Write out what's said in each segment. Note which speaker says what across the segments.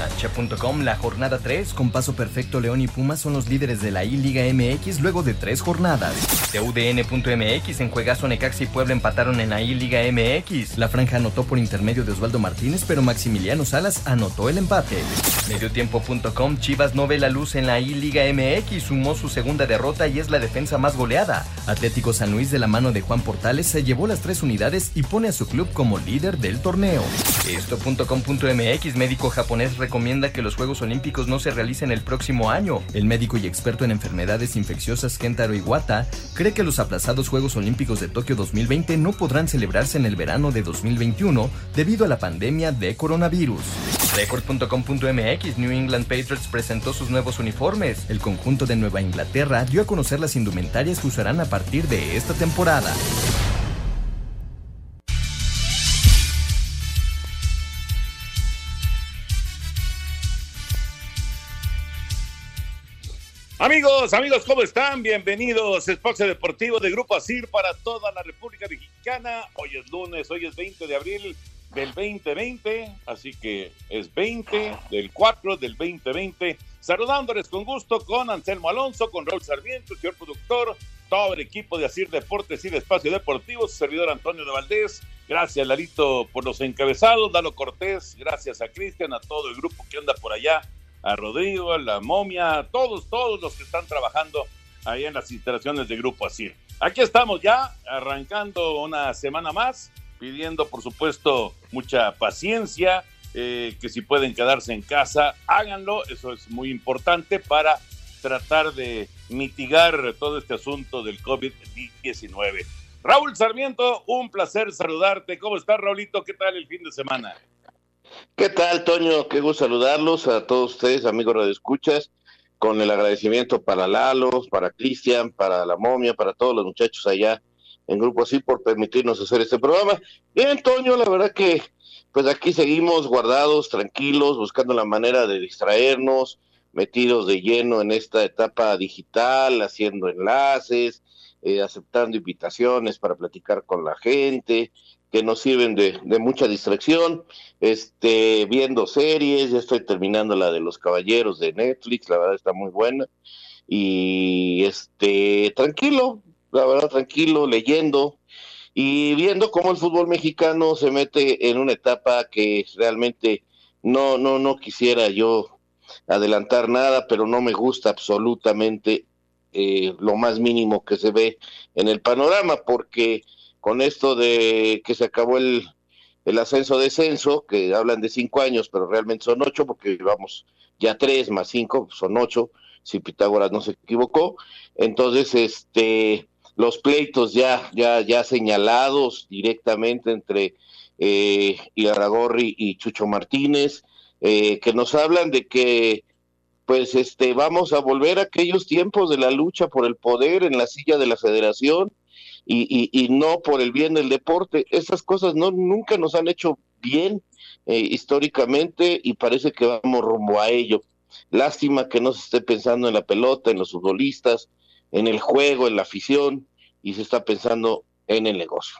Speaker 1: Cancha.com, la jornada 3, con paso perfecto León y Pumas son los líderes de la I-Liga MX luego de tres jornadas. TUDN.mx, en juegazo Necaxa y Puebla empataron en la I-Liga MX. La franja anotó por intermedio de Osvaldo Martínez, pero Maximiliano Salas anotó el empate. Mediotiempo.com, Chivas no ve la luz en la I-Liga MX, sumó su segunda derrota y es la defensa más goleada. Atlético San Luis de la mano de Juan Portales se llevó las tres unidades y pone a su club como líder del torneo. Esto.com.mx, médico japonés recomienda que los Juegos Olímpicos no se realicen el próximo año. El médico y experto en enfermedades infecciosas Kentaro Iwata cree que los aplazados Juegos Olímpicos de Tokio 2020 no podrán celebrarse en el verano de 2021 debido a la pandemia de coronavirus. Record.com.mx New England Patriots presentó sus nuevos uniformes. El conjunto de Nueva Inglaterra dio a conocer las indumentarias que usarán a partir de esta temporada.
Speaker 2: Amigos, amigos, ¿cómo están? Bienvenidos a Espacio Deportivo de Grupo ASIR para toda la República Mexicana. Hoy es lunes, hoy es 20 de abril del 2020, así que es 20 del 4 del 2020. Saludándoles con gusto con Anselmo Alonso, con Raúl Sarmiento, señor productor, todo el equipo de ASIR Deportes y de Espacio Deportivo, su servidor Antonio de Valdés. Gracias, Larito, por los encabezados. Dalo Cortés, gracias a Cristian, a todo el grupo que anda por allá a Rodrigo, a la momia, a todos, todos los que están trabajando ahí en las instalaciones de Grupo Asir. Aquí estamos ya, arrancando una semana más, pidiendo por supuesto mucha paciencia, eh, que si pueden quedarse en casa, háganlo, eso es muy importante para tratar de mitigar todo este asunto del COVID-19. Raúl Sarmiento, un placer saludarte. ¿Cómo estás, Raulito? ¿Qué tal el fin de semana?
Speaker 3: ¿Qué tal, Toño? Qué gusto saludarlos a todos ustedes, amigos de Escuchas, con el agradecimiento para Lalo, para Cristian, para la momia, para todos los muchachos allá en Grupo Así por permitirnos hacer este programa. Bien, Toño, la verdad que pues aquí seguimos guardados, tranquilos, buscando la manera de distraernos, metidos de lleno en esta etapa digital, haciendo enlaces, eh, aceptando invitaciones para platicar con la gente, que nos sirven de, mucha distracción, este, viendo series, ya estoy terminando la de los caballeros de Netflix, la verdad está muy buena, y este, tranquilo, la verdad tranquilo, leyendo y viendo cómo el fútbol mexicano se mete en una etapa que realmente no, no, no quisiera yo adelantar nada, pero no me gusta absolutamente eh, lo más mínimo que se ve en el panorama, porque con esto de que se acabó el, el ascenso-descenso, que hablan de cinco años, pero realmente son ocho, porque llevamos ya tres más cinco, son ocho, si Pitágoras no se equivocó. Entonces, este, los pleitos ya, ya, ya señalados directamente entre eh, Ilaragorri y Chucho Martínez, eh, que nos hablan de que pues este vamos a volver a aquellos tiempos de la lucha por el poder en la silla de la federación y, no por el bien del deporte. Esas cosas no nunca nos han hecho bien eh, históricamente y parece que vamos rumbo a ello. Lástima que no se esté pensando en la pelota, en los futbolistas, en el juego, en la afición y se está pensando en el negocio.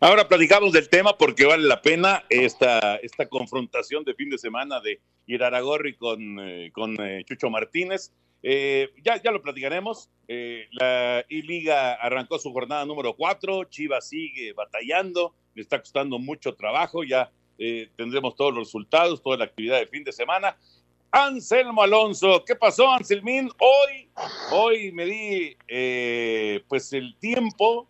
Speaker 2: Ahora platicamos del tema porque vale la pena esta, esta confrontación de fin de semana de Iraragorri con, eh, con eh, Chucho Martínez. Eh, ya, ya lo platicaremos. Eh, la I-Liga arrancó su jornada número 4. Chivas sigue batallando. Le está costando mucho trabajo. Ya eh, tendremos todos los resultados, toda la actividad de fin de semana. Anselmo Alonso, ¿qué pasó, Anselmín? Hoy, hoy me di pues el tiempo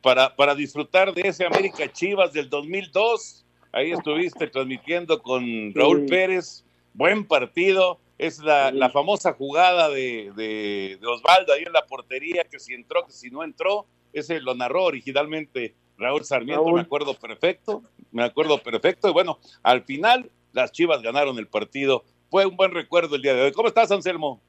Speaker 2: para, para disfrutar de ese América Chivas del 2002. Ahí estuviste transmitiendo con Raúl Pérez. Buen partido Es la, famosa jugada de, de, Osvaldo ahí en la portería, que si entró, que si no entró, ese lo narró originalmente Raúl Sarmiento, me acuerdo perfecto, me acuerdo perfecto. Y bueno, al final las Chivas ganaron el partido. Fue un buen recuerdo el día de hoy. ¿Cómo estás, Anselmo?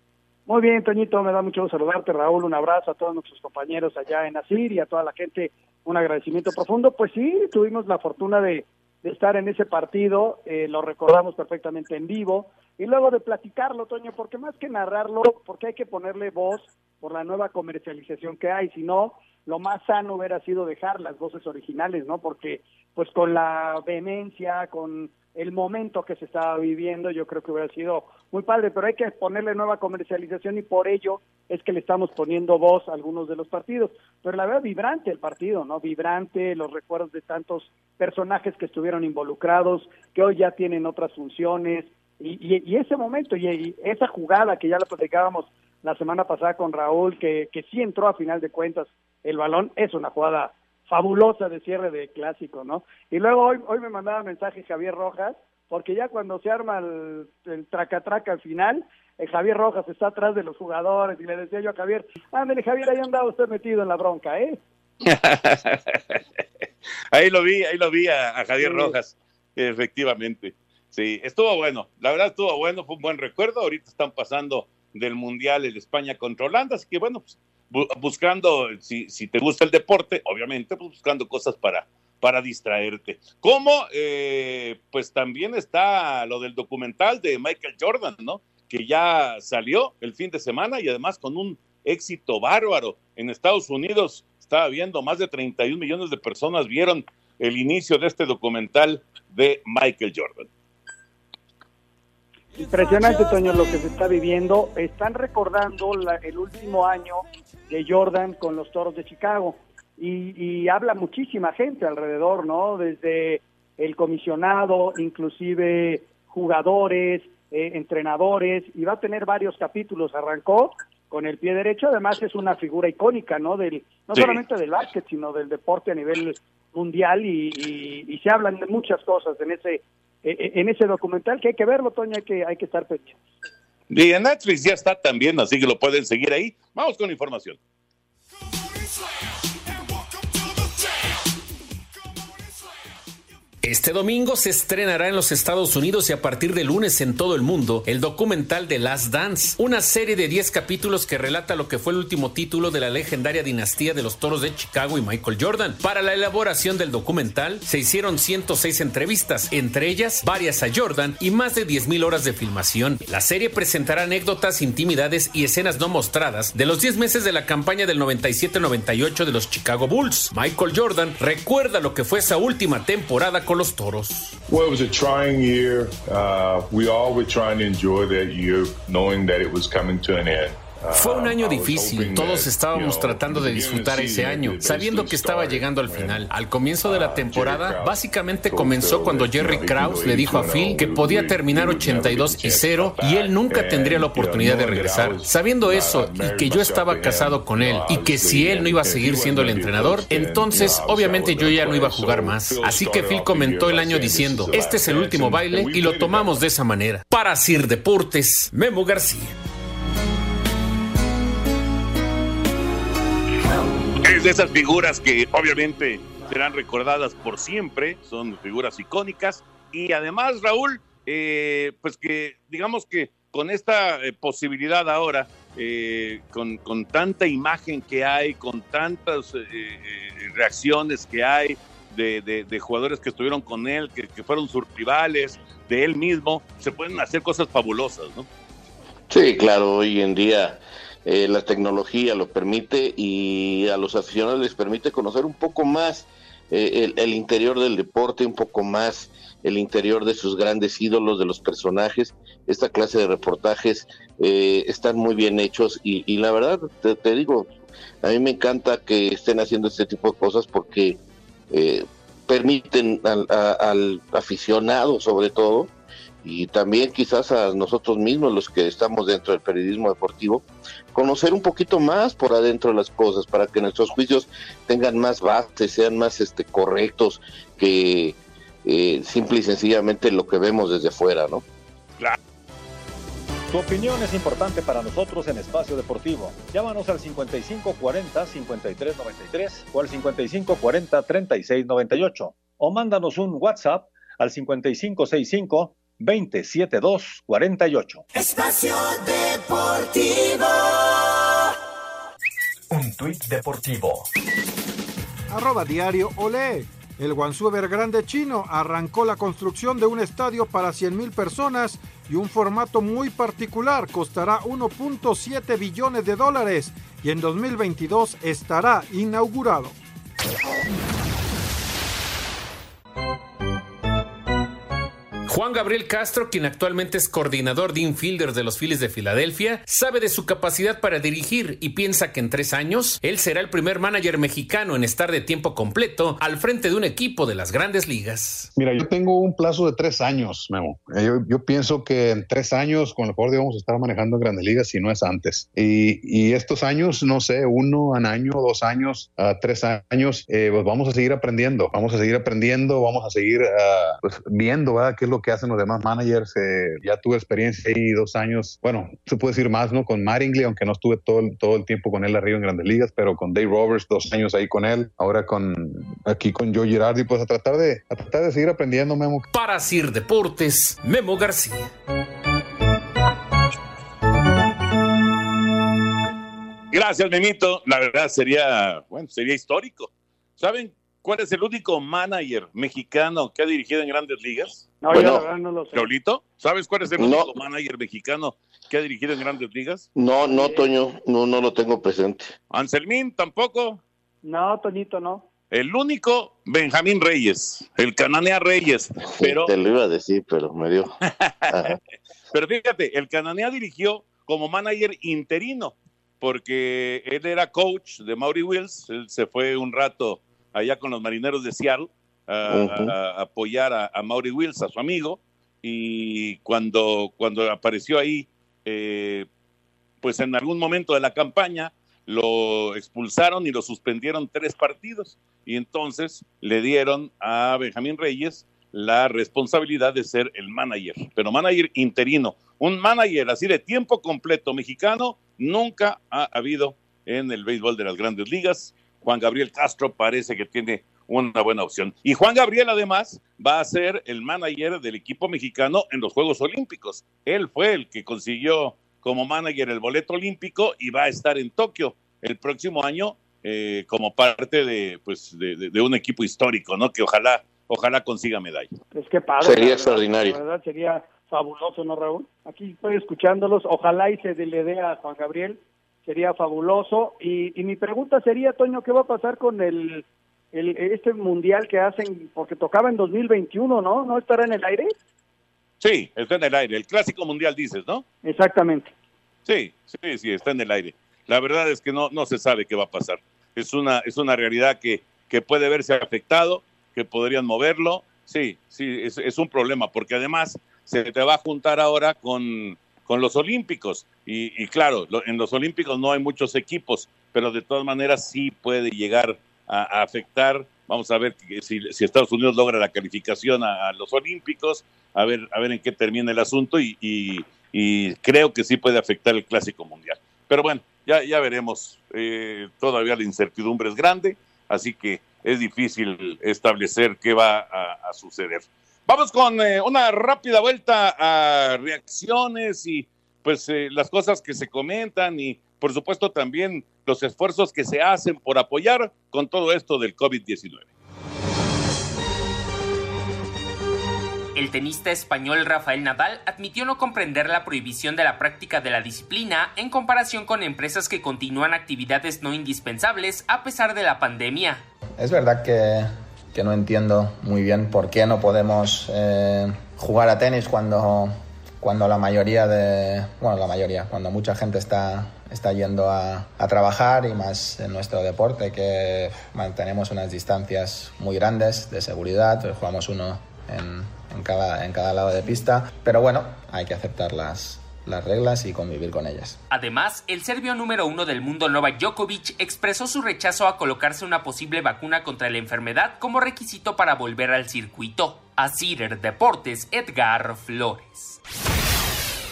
Speaker 4: Muy bien, Toñito, me da mucho saludarte, Raúl. Un abrazo a todos nuestros compañeros allá en Asir y a toda la gente. Un agradecimiento profundo. Pues sí, tuvimos la fortuna de, estar en ese partido, eh, lo recordamos perfectamente en vivo. Y luego de platicarlo, Toño, porque más que narrarlo, porque hay que ponerle voz por la nueva comercialización que hay, si no, lo más sano hubiera sido dejar las voces originales, ¿no? Porque pues con la vehemencia, con el momento que se estaba viviendo, yo creo que hubiera sido muy padre, pero hay que ponerle nueva comercialización y por ello es que le estamos poniendo voz a algunos de los partidos. Pero la veo vibrante el partido, ¿no? Vibrante, los recuerdos de tantos personajes que estuvieron involucrados, que hoy ya tienen otras funciones, y, ese momento y, esa jugada que ya la platicábamos la semana pasada con Raúl, que, que sí entró a final de cuentas el balón, es una jugada fabulosa de cierre de clásico, ¿no? Y luego hoy, hoy me mandaba mensaje Javier Rojas, porque ya cuando se arma el, traca-traca al final, el Javier Rojas está atrás de los jugadores y le decía yo a Javier, ándale Javier, ahí andaba usted metido en la bronca, ¿eh?
Speaker 2: ahí lo vi, ahí lo vi a, Javier Rojas, efectivamente. Sí, estuvo bueno, la verdad estuvo bueno, fue un buen recuerdo, ahorita están pasando del Mundial el España contra Holanda, así que bueno, pues buscando, si, te gusta el deporte, obviamente, pues buscando cosas para, para distraerte. Como, eh, pues también está lo del documental de Michael Jordan, ¿no? Que ya salió el fin de semana y además con un éxito bárbaro en Estados Unidos. Estaba viendo, más de 31 millones de personas vieron el inicio de este documental de Michael Jordan.
Speaker 4: Impresionante, Toño, lo que se está viviendo. Están recordando el último año de Jordan con los Toros de Chicago y, habla muchísima gente alrededor, ¿no? Desde el comisionado, inclusive jugadores, eh, entrenadores, y va a tener varios capítulos. Arrancó con el pie derecho, además es una figura icónica, ¿no? Del, no solamente del básquet, sino del deporte a nivel mundial y, y se hablan de muchas cosas en ese en ese documental que hay que verlo, Toño, hay que, hay que estar pendientes.
Speaker 2: Y en Netflix ya está también, así que lo pueden seguir ahí. Vamos con información.
Speaker 5: Este domingo se estrenará en los Estados Unidos y a partir de lunes en todo el mundo el documental The Last Dance, una serie de 10 capítulos que relata lo que fue el último título de la legendaria dinastía de los Toros de Chicago y Michael Jordan. Para la elaboración del documental se hicieron 106 entrevistas, entre ellas varias a Jordan y más de 10.000 horas de filmación. La serie presentará anécdotas, intimidades y escenas no mostradas de los 10 meses de la campaña del 97-98 de los Chicago Bulls. Michael Jordan recuerda lo que fue esa última temporada con los toros.
Speaker 6: Well, it was a trying year. Uh, we all were trying to enjoy that year, knowing that it was coming to an end.
Speaker 5: Fue un año difícil, todos estábamos tratando de disfrutar ese año, sabiendo que estaba llegando al final. Al comienzo de la temporada, básicamente comenzó cuando Jerry Krause le dijo a Phil que podía terminar 82 y 0 y él nunca tendría la oportunidad de regresar. Sabiendo eso y que yo estaba casado con él y que si él no iba a seguir siendo el entrenador, entonces obviamente yo ya no iba a jugar más. Así que Phil comentó el año diciendo, este es el último baile y lo tomamos de esa manera. Para Sir Deportes, Memo García.
Speaker 2: De esas figuras que obviamente serán recordadas por siempre, son figuras icónicas y además Raúl, eh, pues que digamos que con esta eh, posibilidad ahora, eh, con, con, tanta imagen que hay, con tantas reacciones que hay de, de, jugadores que estuvieron con él, que, que fueron sus rivales, de él mismo, se pueden hacer cosas fabulosas, ¿no?
Speaker 3: Sí, claro, hoy en día eh, la tecnología lo permite y a los aficionados les permite conocer un poco más eh, el, interior del deporte, un poco más el interior de sus grandes ídolos, de los personajes. Esta clase de reportajes eh, están muy bien hechos y, la verdad, te, digo, a mí me encanta que estén haciendo este tipo de cosas porque permiten al aficionado, sobre todo, y también quizás a nosotros mismos, los que estamos dentro del periodismo deportivo, conocer un poquito más por adentro de las cosas para que nuestros juicios tengan más base, sean más este, correctos que eh, simple y sencillamente lo que vemos desde fuera, ¿no?
Speaker 7: Tu opinión es importante para nosotros en Espacio Deportivo. Llámanos al 5540-5393 o al 5540-3698 o mándanos un WhatsApp al 5565-27248.
Speaker 8: Espacio Deportivo.
Speaker 1: Un tuit deportivo.
Speaker 9: Arroba diario Olé. El Guangzhou Evergrande chino arrancó la construcción de un estadio para 100.000 personas y un formato muy particular. Costará 1.7 billones de dólares y en 2022 estará inaugurado.
Speaker 5: Juan Gabriel Castro, quien actualmente es coordinador de infielder de los Phillies de Filadelfia, sabe de su capacidad para dirigir y piensa que en tres años él será el primer manager mexicano en estar de tiempo completo al frente de un equipo de las grandes ligas.
Speaker 10: Mira, yo tengo un plazo de tres años, Memo. Eh, yo, pienso que en tres años con el mejor vamos a estar manejando en grandes ligas si no es antes. Y, estos años, no sé, uno, un año, dos años, tres años, eh, pues vamos a seguir aprendiendo, vamos a seguir aprendiendo, vamos a seguir uh, pues viendo ¿verdad? qué es lo que hacen los demás managers. Eh, ya tuve experiencia ahí dos años, bueno, se puede decir más, ¿no? Con Maringley, aunque no estuve todo, todo el tiempo con él arriba en Grandes Ligas, pero con Dave Roberts, dos años ahí con él, ahora con aquí con Joe Girardi, pues a tratar de, a tratar de seguir aprendiendo, Memo.
Speaker 5: Para Sir Deportes, Memo García.
Speaker 2: Gracias, Memito. La verdad sería, bueno, sería histórico. ¿Saben ¿Cuál es el único manager mexicano que ha dirigido en grandes ligas?
Speaker 4: No, yo no lo sé.
Speaker 2: ¿sabes cuál es el único manager mexicano que ha dirigido en grandes ligas?
Speaker 3: No, no, Toño, no, no lo tengo presente.
Speaker 2: Anselmín, tampoco.
Speaker 4: No, Toñito, no.
Speaker 2: El único, Benjamín Reyes, el Cananea Reyes. Pero...
Speaker 3: Te lo iba a decir, pero me dio.
Speaker 2: pero fíjate, el Cananea dirigió como manager interino, porque él era coach de Maury Wills, él se fue un rato allá con los marineros de Seattle a, apoyar a, a, Maury Wills, a su amigo, y cuando, cuando apareció ahí, eh, pues en algún momento de la campaña, lo expulsaron y lo suspendieron tres partidos, y entonces le dieron a Benjamín Reyes la responsabilidad de ser el manager, pero manager interino. Un manager así de tiempo completo mexicano nunca ha habido en el béisbol de las grandes ligas Juan Gabriel Castro parece que tiene una buena opción. Y Juan Gabriel además va a ser el manager del equipo mexicano en los Juegos Olímpicos. Él fue el que consiguió como manager el boleto olímpico y va a estar en Tokio el próximo año eh, como parte de, pues, de, un equipo histórico, ¿no? Que ojalá, ojalá consiga medalla.
Speaker 4: Es que padre.
Speaker 3: Sería extraordinario.
Speaker 4: La verdad sería fabuloso, ¿no, Raúl? Aquí estoy escuchándolos. Ojalá y se le dé a Juan Gabriel sería fabuloso. Y, mi pregunta sería, Toño, ¿qué va a pasar con el, el, este mundial que hacen? Porque tocaba en 2021, ¿no? ¿No estará en el aire?
Speaker 2: Sí, está en el aire. El clásico mundial dices, ¿no?
Speaker 4: Exactamente.
Speaker 2: Sí, sí, sí, está en el aire. La verdad es que no, no se sabe qué va a pasar. Es una, es una realidad que, que puede verse afectado, que podrían moverlo. Sí, sí, es, es un problema, porque además se te va a juntar ahora con, con los Olímpicos. Y, claro, en los Olímpicos no hay muchos equipos, pero de todas maneras sí puede llegar a, afectar. Vamos a ver si, Estados Unidos logra la calificación a, los Olímpicos, a ver, a ver en qué termina el asunto y, creo que sí puede afectar el Clásico Mundial. Pero bueno, ya, ya veremos. Eh, todavía la incertidumbre es grande, así que es difícil establecer qué va a suceder. Vamos con eh, una rápida vuelta a reacciones y pues eh, las cosas que se comentan y por supuesto también los esfuerzos que se hacen por apoyar con todo esto del COVID-19.
Speaker 11: El tenista español Rafael Nadal admitió no comprender la prohibición de la práctica de la disciplina en comparación con empresas que continúan actividades no indispensables a pesar de la pandemia.
Speaker 12: Es verdad que que no entiendo muy bien por qué no podemos eh, jugar a tenis cuando, cuando la mayoría de, bueno, la mayoría, cuando mucha gente está, está yendo a, a trabajar y más en nuestro deporte que mantenemos unas distancias muy grandes de seguridad, jugamos uno en, en, cada, en cada lado de pista, pero bueno, hay que aceptar las, las reglas y convivir con ellas.
Speaker 11: Además, el serbio número uno del mundo Novak Djokovic expresó su rechazo a colocarse una posible vacuna contra la enfermedad como requisito para volver al circuito. A Cider Deportes, Edgar Flores.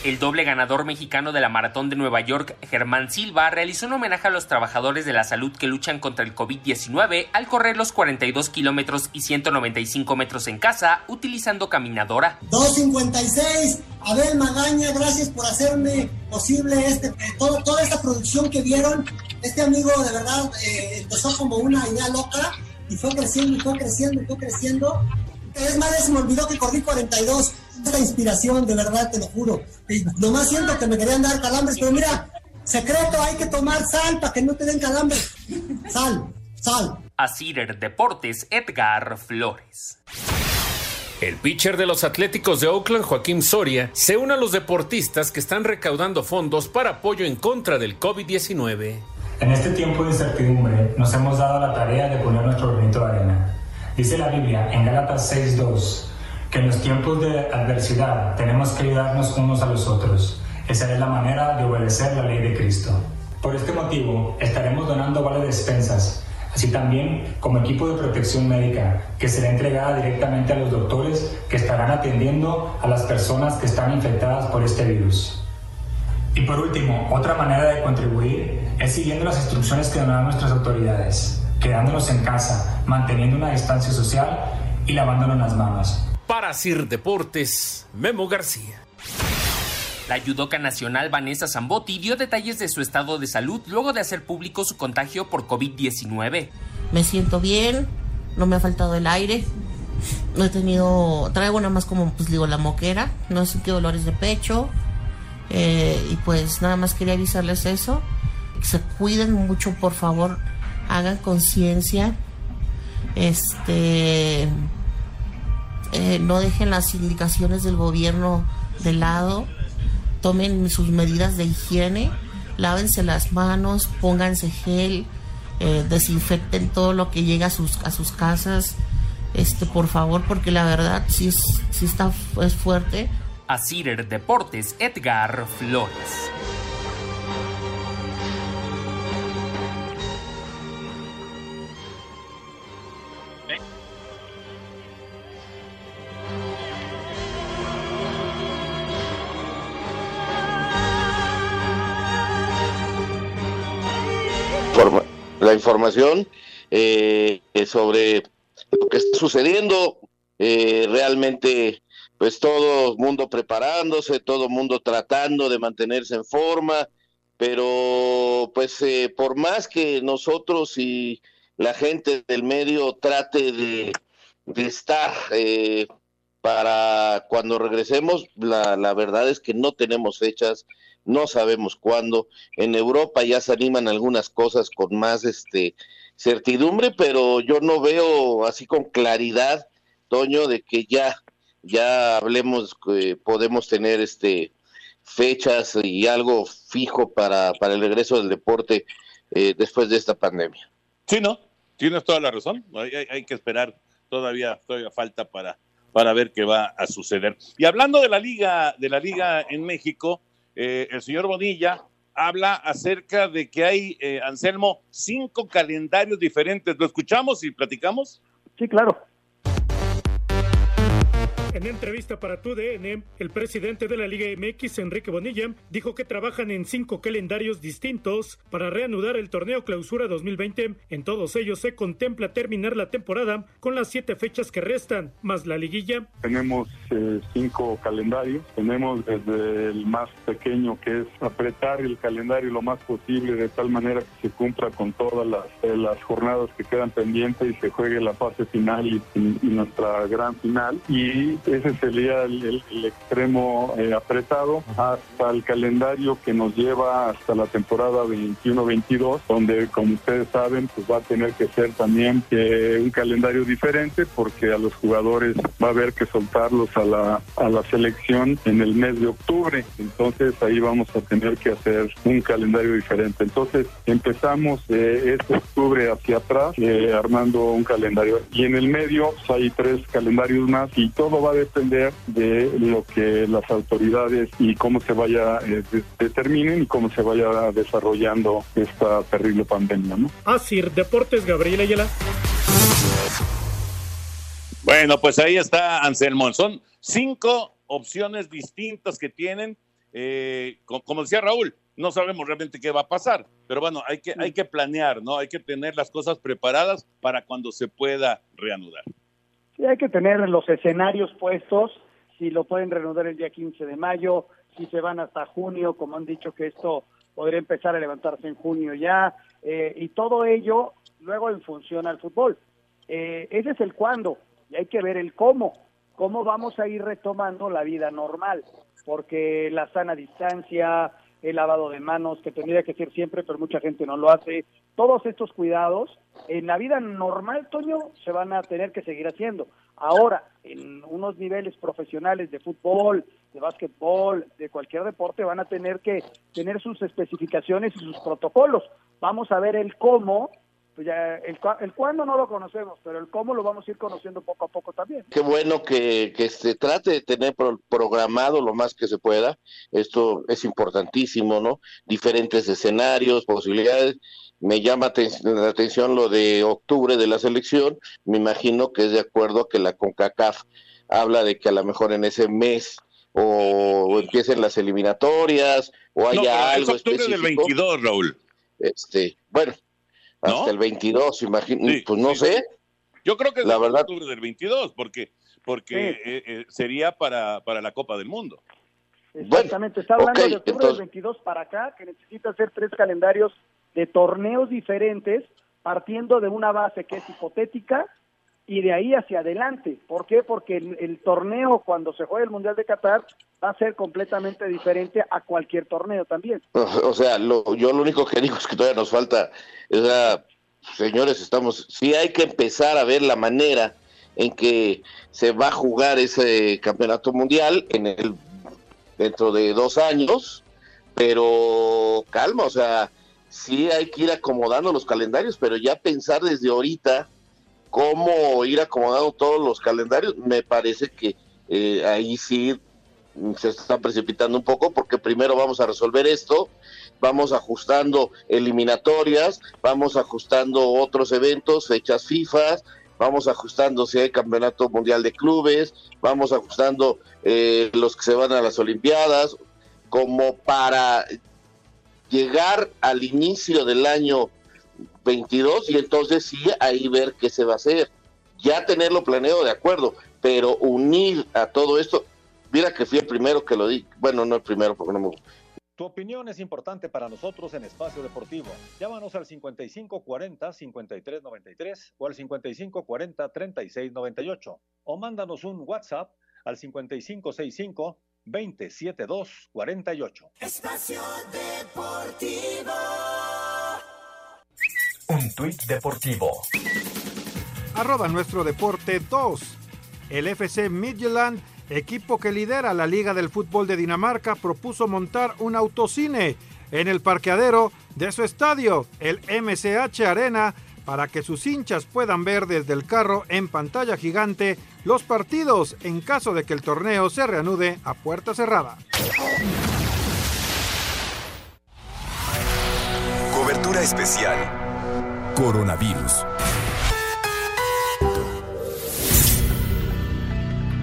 Speaker 11: El doble ganador mexicano de la maratón de Nueva York, Germán Silva, realizó un homenaje a los trabajadores de la salud que luchan contra el COVID-19 al correr los 42 kilómetros y 195 metros en casa utilizando caminadora.
Speaker 13: 256, Abel Magaña, gracias por hacerme posible este, eh, toda esta producción que vieron. Este amigo de verdad eh, empezó como una idea loca y fue creciendo y fue creciendo y fue creciendo. Es más, se me olvidó que corrí 42 esta inspiración, de verdad, te lo juro. lo más siento que me querían dar calambres, pero mira, secreto, hay que tomar sal para que no te den calambres. Sal, sal.
Speaker 11: Cider Deportes, Edgar Flores.
Speaker 5: El pitcher de los Atléticos de Oakland, Joaquín Soria, se une a los deportistas que están recaudando fondos para apoyo en contra del COVID-19.
Speaker 14: En este tiempo de incertidumbre, nos hemos dado la tarea de poner nuestro granito de arena. Dice la Biblia en Gálatas 6:2 que en los tiempos de adversidad tenemos que ayudarnos unos a los otros. Esa es la manera de obedecer la ley de Cristo. Por este motivo, estaremos donando vale despensas, así también como equipo de protección médica, que será entregada directamente a los doctores que estarán atendiendo a las personas que están infectadas por este virus. Y por último, otra manera de contribuir es siguiendo las instrucciones que dan nuestras autoridades, quedándonos en casa, manteniendo una distancia social y lavándonos las manos.
Speaker 5: Para Sir Deportes, Memo García.
Speaker 11: La judoka nacional Vanessa Zambotti dio detalles de su estado de salud luego de hacer público su contagio por COVID-19.
Speaker 15: Me siento bien, no me ha faltado el aire, no he tenido, traigo nada más como, pues digo, la moquera, no he sentido dolores de pecho, eh, y pues nada más quería avisarles eso, se cuiden mucho, por favor, hagan conciencia, este eh, no dejen las indicaciones del gobierno de lado, tomen sus medidas de higiene, lávense las manos, pónganse gel, eh, desinfecten todo lo que llega a sus, a sus casas, este, por favor, porque la verdad sí, sí está es fuerte.
Speaker 11: A Cider Deportes, Edgar Flores.
Speaker 3: Información eh, sobre lo que está sucediendo. Eh, realmente, pues todo mundo preparándose, todo mundo tratando de mantenerse en forma, pero pues eh, por más que nosotros y la gente del medio trate de, estar para cuando regresemos, la verdad es que no tenemos fechas, no sabemos cuándo. En Europa ya se animan algunas cosas con más este certidumbre, pero yo no veo así con claridad, Toño, de que ya ya hablemos que podemos tener este fechas y algo fijo para, para el regreso del deporte eh, después de esta pandemia.
Speaker 2: Sí, no, tienes toda la razón. Hay, hay, que esperar, todavía, todavía falta para, para ver qué va a suceder. Y hablando de la liga, de la liga en México, eh, el señor Bonilla habla acerca de que hay, eh, Anselmo, cinco calendarios diferentes. ¿Lo escuchamos y platicamos?
Speaker 4: Sí, claro.
Speaker 16: En entrevista para TUDN, el presidente de la Liga MX, Enrique Bonilla, dijo que trabajan en cinco calendarios distintos para reanudar el torneo Clausura 2020. En todos ellos se contempla terminar la temporada con las siete fechas que restan, más la liguilla.
Speaker 17: Tenemos eh, cinco calendarios. Tenemos desde el más pequeño, que es apretar el calendario lo más posible, de tal manera que se cumpla con todas las, eh, las jornadas que quedan pendientes y se juegue la fase final y, y nuestra gran final. Y ese sería el, extremo eh, apretado hasta el calendario que nos lleva hasta la temporada 21-22, donde como ustedes saben, pues va a tener que ser también eh, un calendario diferente porque a los jugadores va a haber que soltarlos a la, a la selección en el mes de octubre. Entonces ahí vamos a tener que hacer un calendario diferente. Entonces empezamos eh, este octubre hacia atrás armando un calendario y en el medio pues, hay tres calendarios más y todo va a depender de lo que las autoridades y cómo se vaya eh, determinen y cómo se vaya desarrollando esta terrible pandemia. ¿no?
Speaker 16: Así, Deportes Gabriela Ayala.
Speaker 2: Bueno, pues ahí está Anselmo. Son cinco opciones distintas que tienen eh, como decía Raúl, no sabemos realmente qué va a pasar, pero bueno, hay que, hay que planear, ¿no? Hay que tener las cosas preparadas para cuando se pueda reanudar.
Speaker 4: Sí, hay que tener los escenarios puestos, si lo pueden reanudar el día 15 de mayo, si se van hasta junio, como han dicho que esto podría empezar a levantarse en junio ya, eh, y todo ello luego en función al fútbol. Eh, ese es el cuándo, y hay que ver el cómo, cómo vamos a ir retomando la vida normal, porque la sana distancia, el lavado de manos, que tendría que ser siempre, pero mucha gente no lo hace. Todos estos cuidados en la vida normal, Toño, se van a tener que seguir haciendo. Ahora, en unos niveles profesionales de fútbol, de básquetbol, de cualquier deporte, van a tener que tener sus especificaciones y sus protocolos. Vamos a ver el cómo pues ya el, el cuándo no lo conocemos, pero el cómo lo vamos a ir conociendo poco a poco también.
Speaker 3: Qué bueno que, que se trate de tener programado lo más que se pueda. Esto es importantísimo, ¿no? Diferentes escenarios, posibilidades. Me llama la atención lo de octubre de la selección. Me imagino que es de acuerdo a que la CONCACAF habla de que a lo mejor en ese mes o, empiecen las eliminatorias o haya algo es octubre
Speaker 2: del 22, Raúl.
Speaker 3: Este, bueno, hasta el 22, imagino, pues no sé.
Speaker 2: Yo creo que es la verdad... octubre del 22, porque, porque eh, eh, sería para, para la Copa del Mundo.
Speaker 4: Exactamente, está hablando de octubre del 22 para acá, que necesita hacer tres calendarios de torneos diferentes, partiendo de una base que es hipotética y de ahí hacia adelante. ¿Por qué? Porque el, torneo, cuando se juegue el Mundial de Qatar, va a ser completamente diferente a cualquier torneo también.
Speaker 3: O sea, yo lo único que digo es que todavía nos falta, señores, estamos, sí hay que empezar a ver la manera en que se va a jugar ese campeonato mundial en el dentro de dos años, pero calma, o sea, sí hay que ir acomodando los calendarios, pero ya pensar desde ahorita cómo ir acomodando todos los calendarios, me parece que eh, ahí sí se está precipitando un poco porque primero vamos a resolver esto, vamos ajustando eliminatorias, vamos ajustando otros eventos, fechas FIFA, vamos ajustando si hay campeonato mundial de clubes, vamos ajustando eh, los que se van a las Olimpiadas, como para llegar al inicio del año 22 y entonces sí ahí ver qué se va a hacer. Ya tenerlo planeado de acuerdo, pero unir a todo esto, mira que fui el primero que lo di, bueno, no el primero porque no me
Speaker 7: Tu opinión es importante para nosotros en Espacio Deportivo. Llámanos al 5540-5393 o al 5540-3698 o mándanos un WhatsApp al 5565 27248.
Speaker 8: Espacio Deportivo.
Speaker 1: Un tuit deportivo.
Speaker 9: Arroba nuestro deporte 2. El FC Midtjylland, equipo que lidera la Liga del Fútbol de Dinamarca, propuso montar un autocine en el parqueadero de su estadio, el MCH Arena, para que sus hinchas puedan ver desde el carro en pantalla gigante los partidos en caso de que el torneo se reanude a puerta cerrada.
Speaker 18: Cobertura especial Coronavirus.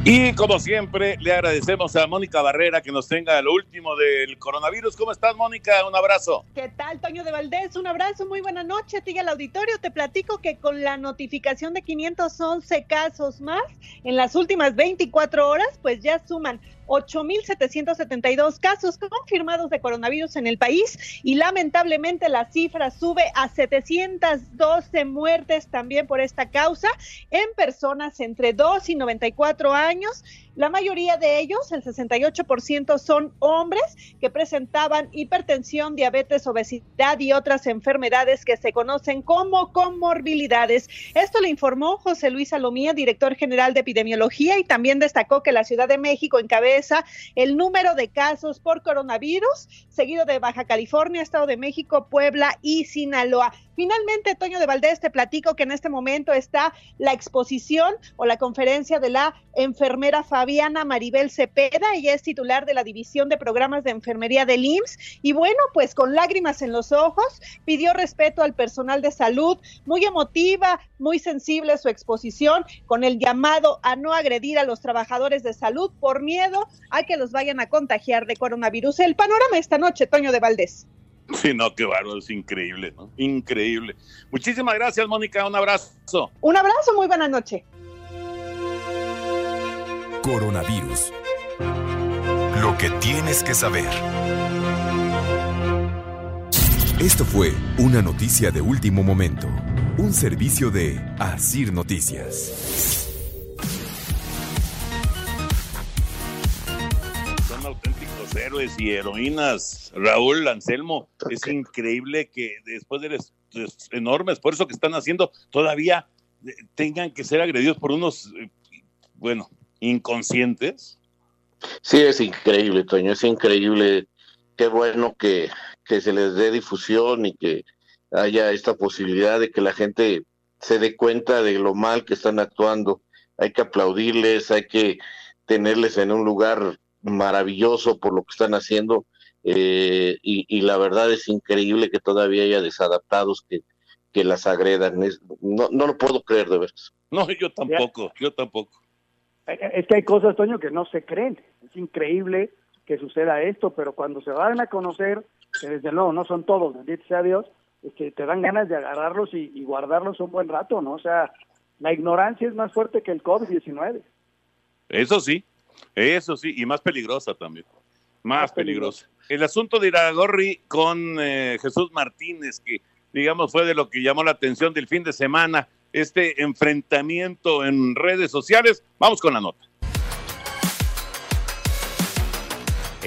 Speaker 2: Y como siempre, le agradecemos a Mónica Barrera que nos tenga lo último del coronavirus. ¿Cómo estás, Mónica? Un abrazo.
Speaker 19: ¿Qué tal, Toño de Valdés? Un abrazo, muy buena noche. Sigue el auditorio. Te platico que con la notificación de 511 casos más en las últimas 24 horas, pues ya suman 8.772 casos confirmados de coronavirus en el país y lamentablemente la cifra sube a 712 muertes también por esta causa en personas entre 2 y 94 años la mayoría de ellos, el 68%, son hombres que presentaban hipertensión, diabetes, obesidad y otras enfermedades que se conocen como comorbilidades. Esto le informó José Luis Salomía, director general de epidemiología, y también destacó que la Ciudad de México encabeza el número de casos por coronavirus, seguido de Baja California, Estado de México, Puebla y Sinaloa. Finalmente, Toño de Valdés, te platico que en este momento está la exposición o la conferencia de la enfermera Fabiana Maribel Cepeda. Ella es titular de la División de Programas de Enfermería del IMSS. Y bueno, pues con lágrimas en los ojos, pidió respeto al personal de salud, muy emotiva, muy sensible su exposición, con el llamado a no agredir a los trabajadores de salud por miedo a que los vayan a contagiar de coronavirus. El panorama esta noche, Toño de Valdés.
Speaker 2: Sí, no, qué bárbaro, es increíble, ¿no? Increíble. Muchísimas gracias, Mónica, un abrazo.
Speaker 19: Un abrazo, muy buena noche.
Speaker 18: Coronavirus. Lo que tienes que saber. Esto fue una noticia de último momento, un servicio de Asir Noticias.
Speaker 2: Héroes y heroínas. Raúl Anselmo, es increíble que después del enorme esfuerzo que están haciendo, todavía eh, tengan que ser agredidos por unos, eh, bueno, inconscientes.
Speaker 3: Sí, es increíble, Toño, es increíble. Qué bueno que, que se les dé difusión y que haya esta posibilidad de que la gente se dé cuenta de lo mal que están actuando. Hay que aplaudirles, hay que tenerles en un lugar maravilloso por lo que están haciendo eh, y, la verdad es increíble que todavía haya desadaptados que, que las agredan. no, no lo puedo creer de veras.
Speaker 2: No, yo tampoco, yo tampoco.
Speaker 4: Es que hay cosas, Toño, que no se creen. Es increíble que suceda esto, pero cuando se van a conocer, que desde luego no son todos, bendito sea Dios, es que te dan ganas de agarrarlos y, y guardarlos un buen rato, ¿no? O sea, la ignorancia es más fuerte que el COVID-19.
Speaker 2: Eso sí, eso sí, y más peligrosa también. Más, peligrosa. El asunto de Iragorri con eh, Jesús Martínez, que digamos fue de lo que llamó la atención del fin de semana, este enfrentamiento en redes sociales. Vamos con la nota.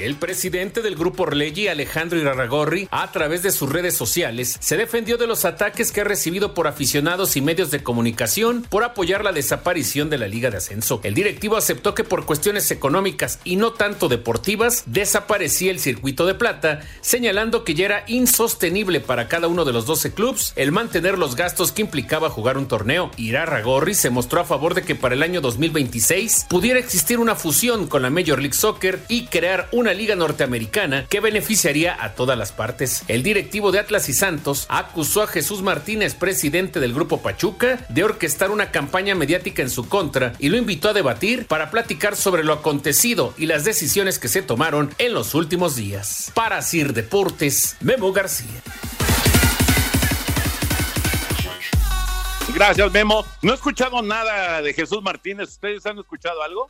Speaker 5: El presidente del grupo Orlegui, Alejandro Irarragorri, a través de sus redes sociales, se defendió de los ataques que ha recibido por aficionados y medios de comunicación por apoyar la desaparición de la Liga de Ascenso. El directivo aceptó que por cuestiones económicas y no tanto deportivas, desaparecía el circuito de plata, señalando que ya era insostenible para cada uno de los 12 clubes el mantener los gastos que implicaba jugar un torneo. Irarragorri se mostró a favor de que para el año 2026 pudiera existir una fusión con la Major League Soccer y crear una liga norteamericana que beneficiaría a todas las partes. El directivo de Atlas y Santos acusó a Jesús Martínez, presidente del grupo Pachuca, de orquestar una campaña mediática en su contra y lo invitó a debatir para platicar sobre lo acontecido y las decisiones que se tomaron en los últimos días. Para Sir Deportes, Memo García.
Speaker 2: Gracias, Memo. No he escuchado nada de Jesús Martínez. ¿Ustedes han escuchado algo?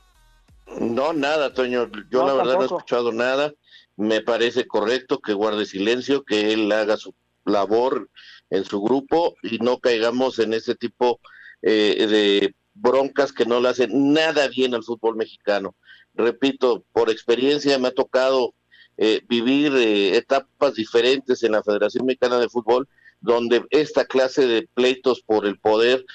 Speaker 3: No, nada, Toño. Yo la verdad no he escuchado nada. Me parece correcto que guarde silencio, que él haga su labor en su grupo y no caigamos en ese tipo eh, de broncas que no le hacen nada bien al fútbol mexicano. Repito, por experiencia me ha tocado eh, vivir eh, etapas diferentes en la Federación Mexicana de Fútbol, donde esta clase de pleitos por el poder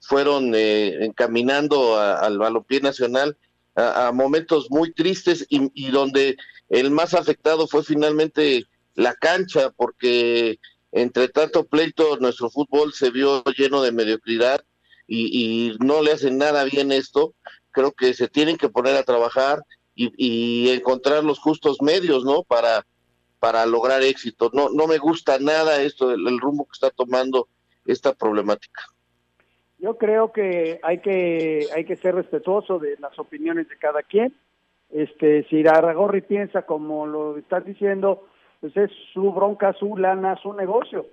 Speaker 3: fueron encaminando al balompié nacional a, momentos muy tristes y, donde el más afectado fue finalmente la cancha, porque entre tanto pleito nuestro fútbol se vio lleno de mediocridad y, no le hacen nada bien esto. Creo que se tienen que poner a trabajar y, encontrar los justos medios, ¿no? Para, para lograr éxito. No, no me gusta nada esto, el rumbo que está tomando esta problemática.
Speaker 4: Yo creo que hay que hay que ser respetuoso de las opiniones de cada quien. Este, si Aragorri piensa como lo estás diciendo, pues es su bronca, su lana, su negocio.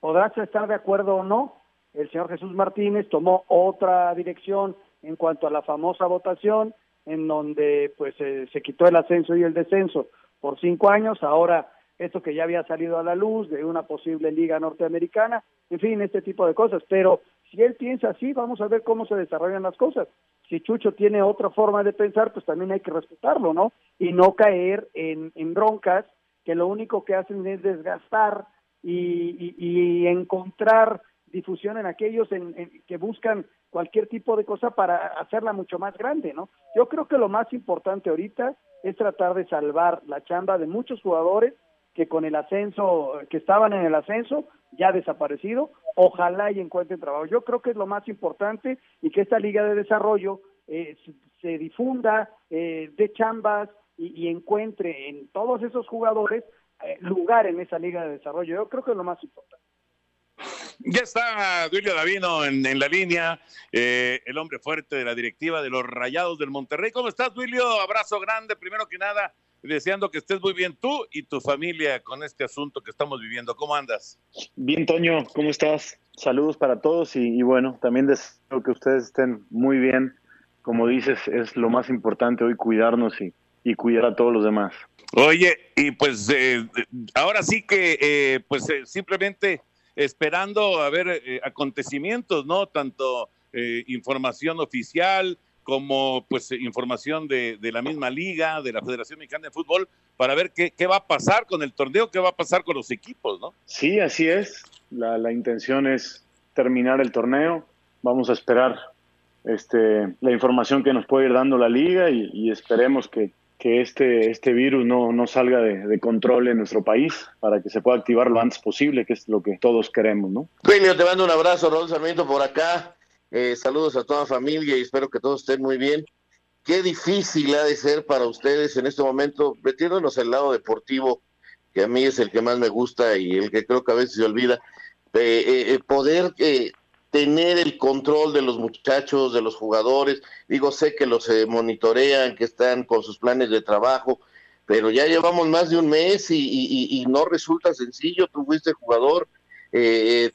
Speaker 4: Podrás estar de acuerdo o no. El señor Jesús Martínez tomó otra dirección en cuanto a la famosa votación, en donde pues se quitó el ascenso y el descenso por cinco años. Ahora esto que ya había salido a la luz de una posible liga norteamericana, en fin, este tipo de cosas. Pero si él piensa así, vamos a ver cómo se desarrollan las cosas. Si Chucho tiene otra forma de pensar, pues también hay que respetarlo, ¿no? Y no caer en, en broncas que lo único que hacen es desgastar y, y, encontrar difusión en aquellos en, que buscan cualquier tipo de cosa para hacerla mucho más grande, ¿no? Yo creo que lo más importante ahorita es tratar de salvar la chamba de muchos jugadores que con el ascenso, que estaban en el ascenso, ya desaparecido, ojalá y encuentren trabajo. Yo creo que es lo más importante y que esta liga de desarrollo eh, se, difunda, eh, de chambas y, encuentre en todos esos jugadores eh, lugar en esa liga de desarrollo. Yo creo que es lo más importante.
Speaker 2: Ya está Duilio Davino en, la línea, eh, el hombre fuerte de la directiva de los Rayados del Monterrey. ¿Cómo estás, Duilio? Abrazo grande, primero que nada, deseando que estés muy bien tú y tu familia con este asunto que estamos viviendo. ¿Cómo andas?
Speaker 20: Bien, Toño, ¿cómo estás? Saludos para todos y, bueno, también deseo que ustedes estén muy bien. Como dices, es lo más importante hoy cuidarnos y, cuidar a todos los demás.
Speaker 2: Oye, y pues eh, ahora sí que eh, pues simplemente esperando a ver eh, acontecimientos, ¿no? Tanto eh, información oficial como pues información de, la misma liga, de la Federación Mexicana de Fútbol, para ver qué, va a pasar con el torneo, qué va a pasar con los equipos, ¿no?
Speaker 20: Sí, así es. La, intención es terminar el torneo. Vamos a esperar este, la información que nos puede ir dando la liga y esperemos que, que este, este virus no, no salga de, control en nuestro país para que se pueda activar lo antes posible, que es lo que todos queremos, ¿no?
Speaker 3: Julio, te mando un abrazo, Raúl Sarmiento por acá. Eh, saludos a toda la familia y espero que todos estén muy bien. Qué difícil ha de ser para ustedes en este momento, metiéndonos el lado deportivo, que a mí es el que más me gusta y el que creo que a veces se olvida, eh, eh, poder tener el control de los muchachos, de los jugadores. Digo, sé que los eh, monitorean, que están con sus planes de trabajo, pero ya llevamos más de un mes y, no resulta sencillo. Tú fuiste jugador, eh,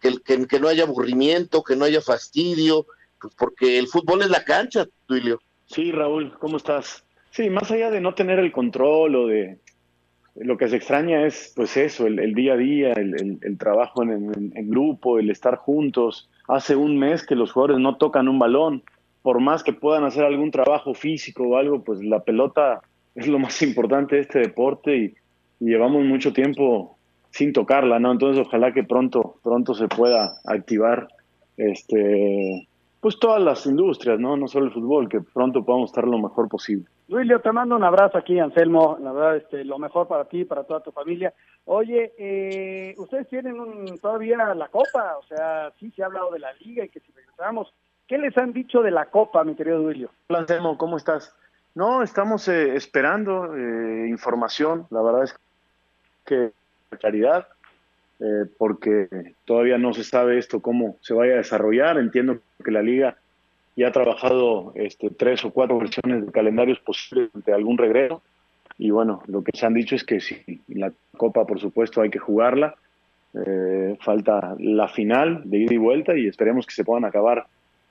Speaker 3: que, que, no haya aburrimiento, que no haya fastidio, pues porque el fútbol es la cancha, Tuilio.
Speaker 20: Sí, Raúl, ¿cómo estás? Sí, más allá de no tener el control o de, lo que se extraña es pues eso, el, día a día, el, trabajo en, grupo, el estar juntos. Hace un mes que los jugadores no tocan un balón, por más que puedan hacer algún trabajo físico o algo, pues la pelota es lo más importante de este deporte y, llevamos mucho tiempo sin tocarla, ¿no? Entonces ojalá que pronto, pronto se pueda activar este pues todas las industrias, ¿no? No solo el fútbol, que pronto podamos estar lo mejor posible.
Speaker 4: Luis, te mando un abrazo aquí, Anselmo. La verdad, este, lo mejor para ti, para toda tu familia. Oye, eh, ustedes tienen todavía la Copa, o sea, sí se ha hablado de la Liga y que si regresamos, ¿qué les han dicho de la Copa, mi querido Duilio?
Speaker 20: Hola, Anselmo, ¿cómo estás? No, estamos eh, esperando eh, información. La verdad es que claridad, porque todavía no se sabe esto cómo se vaya a desarrollar. Entiendo que la Liga ya ha trabajado este, tres o cuatro versiones de calendarios posibles de algún regreso. Y bueno, lo que se han dicho es que si la Copa, por supuesto, hay que jugarla. Eh, falta la final de ida y vuelta y esperemos que se puedan acabar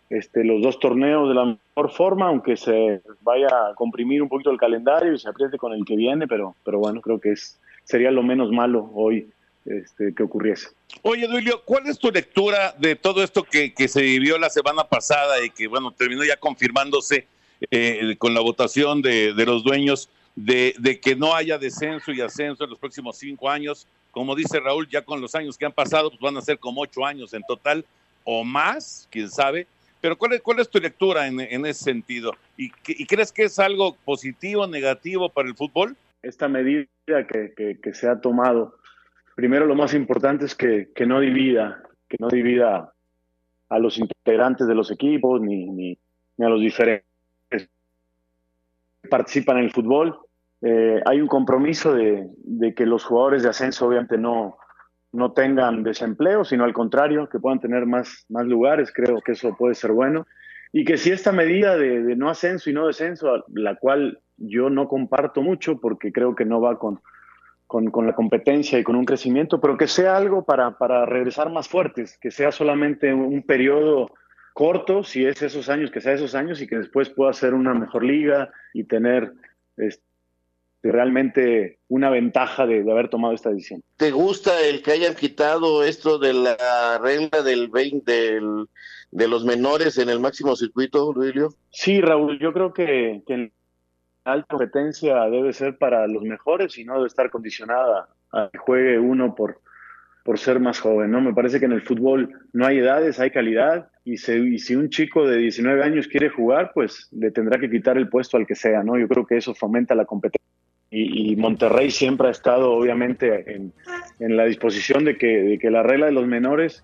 Speaker 20: este, los dos torneos de la mejor forma, aunque se vaya a comprimir un poquito el calendario y se apriete con el que viene, pero, pero bueno, creo que es, sería lo menos malo hoy este, que ocurriese.
Speaker 2: Oye, Duilio, ¿cuál es tu lectura de todo esto que, se vivió la semana pasada y que, bueno, terminó ya confirmándose eh, con la votación de, los dueños de, que no haya descenso y ascenso en los próximos cinco años? Como dice Raúl, ya con los años que han pasado, pues van a ser como ocho años en total o más, quién sabe. Pero ¿cuál es, cuál es tu lectura en, ese sentido? ¿Y, ¿Y, crees que es algo positivo, negativo para el fútbol?
Speaker 20: Esta medida que, que se ha tomado primero lo más importante es que, no divida, que no divida a los integrantes de los equipos ni, ni, a los diferentes que participan en el fútbol. Eh, hay un compromiso de, que los jugadores de ascenso obviamente no, no tengan desempleo, sino al contrario, que puedan tener más, más lugares. Creo que eso puede ser bueno. Y que si esta medida de, de no ascenso y no descenso, la cual yo no comparto mucho porque creo que no va con, con, la competencia y con un crecimiento, pero que sea algo para, para regresar más fuertes, que sea solamente un periodo corto, si es esos años, que sea esos años y que después pueda ser una mejor liga y tener este, realmente una ventaja de, haber tomado esta decisión.
Speaker 3: ¿Te gusta el que hayan quitado esto de la regla del 20 del, de los menores en el máximo circuito, Luilio?
Speaker 20: Sí, Raúl, yo creo que, que alta competencia debe ser para los mejores y no debe estar condicionada a que juegue uno por, por ser más joven, ¿no? Me parece que en el fútbol no hay edades, hay calidad y, y, si un chico de 19 años quiere jugar, pues le tendrá que quitar el puesto al que sea, ¿no? Yo creo que eso fomenta la competencia y, Monterrey siempre ha estado obviamente en, la disposición de que, la regla de los menores,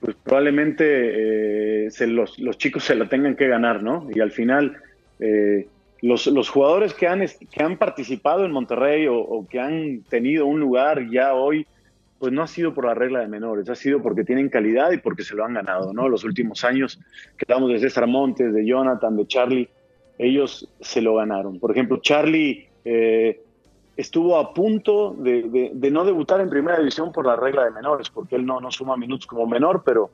Speaker 20: pues probablemente eh, se los, chicos se la tengan que ganar, ¿no? Y al final, eh, los, los, jugadores que han, que han participado en Monterrey o, que han tenido un lugar ya hoy, pues no ha sido por la regla de menores, ha sido porque tienen calidad y porque se lo han ganado, ¿no? Los últimos años que hablamos de César Montes, de Jonathan, de Charlie, ellos se lo ganaron. Por ejemplo, Charlie eh, estuvo a punto de, no debutar en primera división por la regla de menores, porque él no, no suma minutos como menor, pero,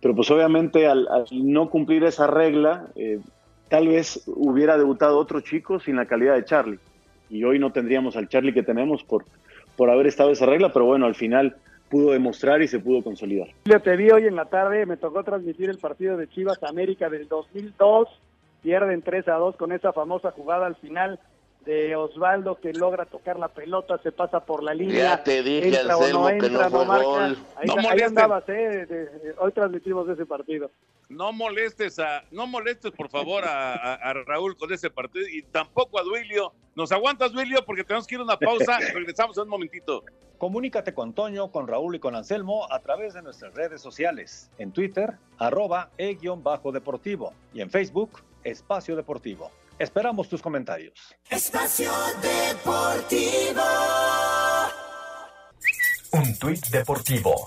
Speaker 20: pero pues obviamente al, no cumplir esa regla, eh, tal vez hubiera debutado otro chico sin la calidad de Charlie. Y hoy no tendríamos al Charlie que tenemos por, por haber estado esa regla, pero bueno, al final pudo demostrar y se pudo consolidar.
Speaker 4: Yo te vi hoy en la tarde, me tocó transmitir el partido de Chivas América del 2002 pierden 3 a 2 con esa famosa jugada al final de Osvaldo que logra tocar la pelota, se pasa por la línea.
Speaker 3: Ya te dije, entra Anselmo, no que no fue gol.
Speaker 4: Ahí, no ahí andabas, ¿eh? hoy transmitimos ese partido.
Speaker 2: No molestes, a, no molestes por favor a, a, Raúl con ese partido y tampoco a Duilio. ¿Nos aguantas, Duilio? Porque tenemos que ir a una pausa. Regresamos en un momentito.
Speaker 7: Comunícate con Toño, con Raúl y con Anselmo a través de nuestras redes sociales. En Twitter, arroba e-deportivo y en Facebook, Espacio Deportivo. Esperamos tus comentarios.
Speaker 8: Espacio Deportivo.
Speaker 1: Un tuit deportivo.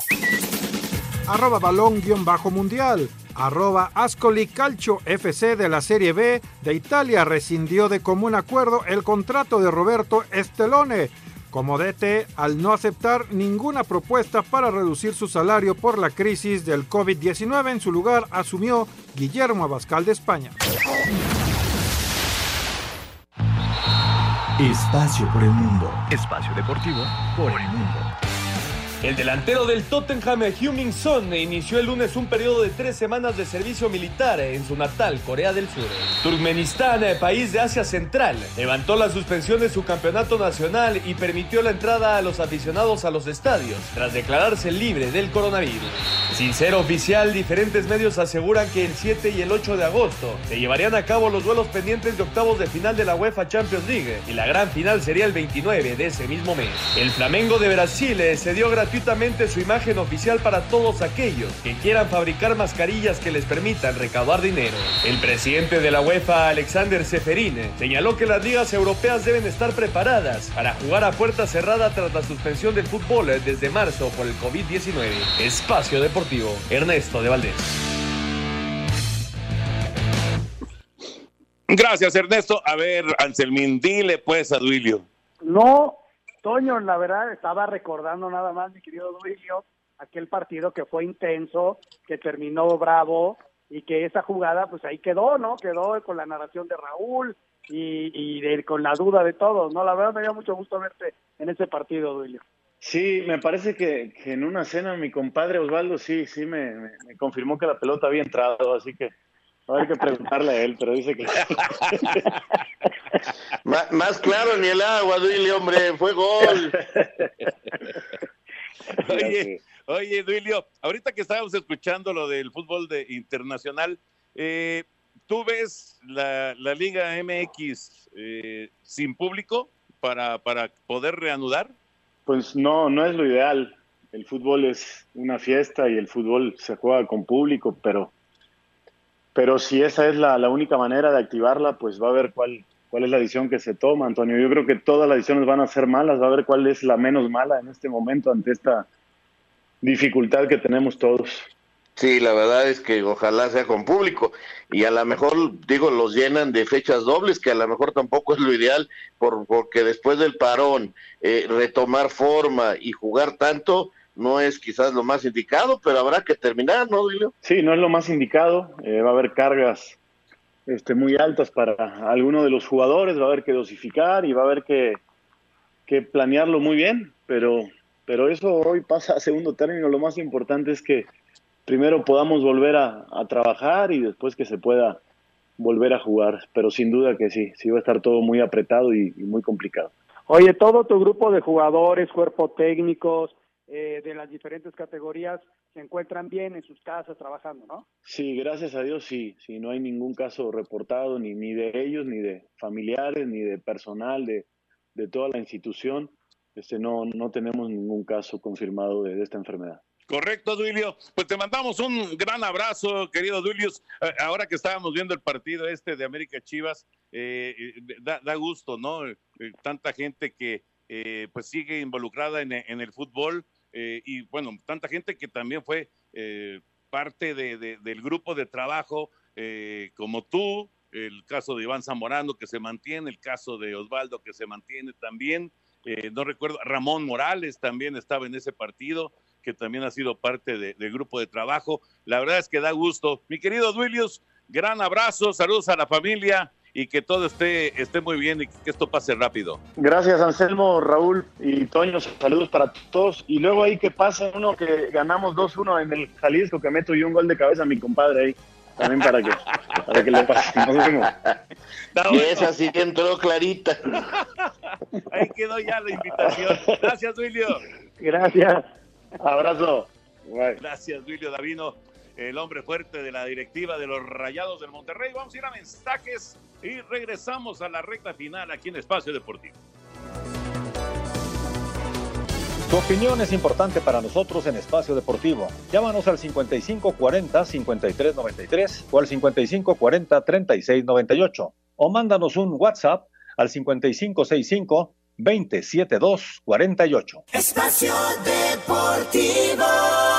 Speaker 9: Arroba balón guion bajo mundial. Arroba Ascoli Calcio FC de la Serie B de Italia rescindió de común acuerdo el contrato de Roberto Estelone como DT al no aceptar ninguna propuesta para reducir su salario por la crisis del COVID-19. En su lugar asumió Guillermo Abascal de España.
Speaker 1: Espacio por el mundo. Espacio deportivo por el mundo.
Speaker 21: El delantero del Tottenham, Heung-Min Son, inició el lunes un periodo de tres semanas de servicio militar en su natal Corea del Sur. Turkmenistán, país de Asia Central, levantó la suspensión de su campeonato nacional y permitió la entrada a los aficionados a los estadios tras declararse libre del coronavirus. Sin ser oficial, diferentes medios aseguran que el 7 y el 8 de agosto se llevarían a cabo los duelos pendientes de octavos de final de la UEFA Champions League y la gran final sería el 29 de ese mismo mes. El Flamengo de Brasil eh, se dio gratuitamente su imagen oficial para todos aquellos que quieran fabricar mascarillas que les permitan recaudar dinero. El presidente de la UEFA, Alexander Seferine, señaló que las ligas europeas deben estar preparadas para jugar a puerta cerrada tras la suspensión del fútbol desde marzo por el COVID-19. Espacio Deportivo, Ernesto de Valdés.
Speaker 2: Gracias, Ernesto. A ver, Anselmín, dile pues a Duilio.
Speaker 4: No Toño, la verdad, estaba recordando nada más, mi querido Duilio, aquel partido que fue intenso, que terminó bravo y que esa jugada, pues ahí quedó, ¿no? Quedó con la narración de Raúl y, con la duda de todos, ¿no? La verdad me dio mucho gusto verte en ese partido, Duilio.
Speaker 20: Sí, me parece que, en una cena mi compadre Osvaldo sí, sí me confirmó que la pelota había entrado, así que hay que preguntarle a él, pero dice que.
Speaker 3: más, claro ni el agua, Duilio, hombre, fue gol.
Speaker 2: oye, oye, Duilio, ahorita que estábamos escuchando lo del fútbol de internacional, eh, ¿tú ves la, Liga MX eh, sin público para, para poder reanudar?
Speaker 20: Pues no, no es lo ideal. El fútbol es una fiesta y el fútbol se juega con público, pero pero si esa es la, única manera de activarla, pues va a ver cuál, cuál es la decisión que se toma, Antonio. Yo creo que todas las decisiones van a ser malas, va a ver cuál es la menos mala en este momento ante esta dificultad que tenemos todos.
Speaker 3: Sí, la verdad es que ojalá sea con público y a lo mejor, digo, los llenan de fechas dobles, que a lo mejor tampoco es lo ideal, por, porque después del parón, eh, retomar forma y jugar tanto, no es quizás lo más indicado, pero habrá que terminar, ¿no, Dilio?
Speaker 20: Sí, no es lo más indicado. Eh, va a haber cargas este, muy altas para alguno de los jugadores, va a haber que dosificar y va a haber que, que planearlo muy bien, pero, pero eso hoy pasa a segundo término. Lo más importante es que primero podamos volver a, trabajar y después que se pueda volver a jugar. Pero sin duda que sí, sí va a estar todo muy apretado y, y muy complicado.
Speaker 4: Oye, todo tu grupo de jugadores, cuerpo técnicos, eh, de las diferentes categorías se encuentran bien en sus casas trabajando, ¿no?
Speaker 20: Sí, gracias a Dios sí, sí, no hay ningún caso reportado ni, ni de ellos, ni de familiares, ni de personal de, de toda la institución, este, no, no tenemos ningún caso confirmado de, esta enfermedad.
Speaker 2: Correcto, Duilio. Pues te mandamos un gran abrazo, querido Duilio. Eh, ahora que estábamos viendo el partido este de América Chivas, eh, eh, da, gusto, ¿no? tanta gente que pues sigue involucrada en, el fútbol y bueno, tanta gente que también fue parte del grupo de trabajo como tú, el caso de Iván Zamorano que se mantiene, el caso de Osvaldo que se mantiene también, eh, no recuerdo, Ramón Morales también estaba en ese partido, que también ha sido parte del grupo de trabajo. La verdad es que da gusto. Mi querido Duilius, gran abrazo, saludos a la familia y que todo esté, esté muy bien y que esto pase rápido.
Speaker 20: Gracias, Anselmo, Raúl y Toño, saludos para todos. Y luego ahí que pasa uno que ganamos 2-1 en el Jalisco, que meto yo un gol de cabeza a mi compadre ahí también para que, para que le pase.
Speaker 3: Y esa sí que entró clarita.
Speaker 2: Ahí quedó ya la invitación. Gracias, Wilio.
Speaker 20: Gracias. Abrazo.
Speaker 2: Gracias, Wilio Davino, el hombre fuerte de la directiva de los Rayados del Monterrey. Vamos a ir a mensajes y regresamos a la recta final aquí en Espacio Deportivo.
Speaker 7: Tu opinión es importante para nosotros en Espacio Deportivo. Llámanos al 5540-5393 o al 5540-3698 o mándanos un WhatsApp al 5565-27248.
Speaker 8: Espacio Deportivo.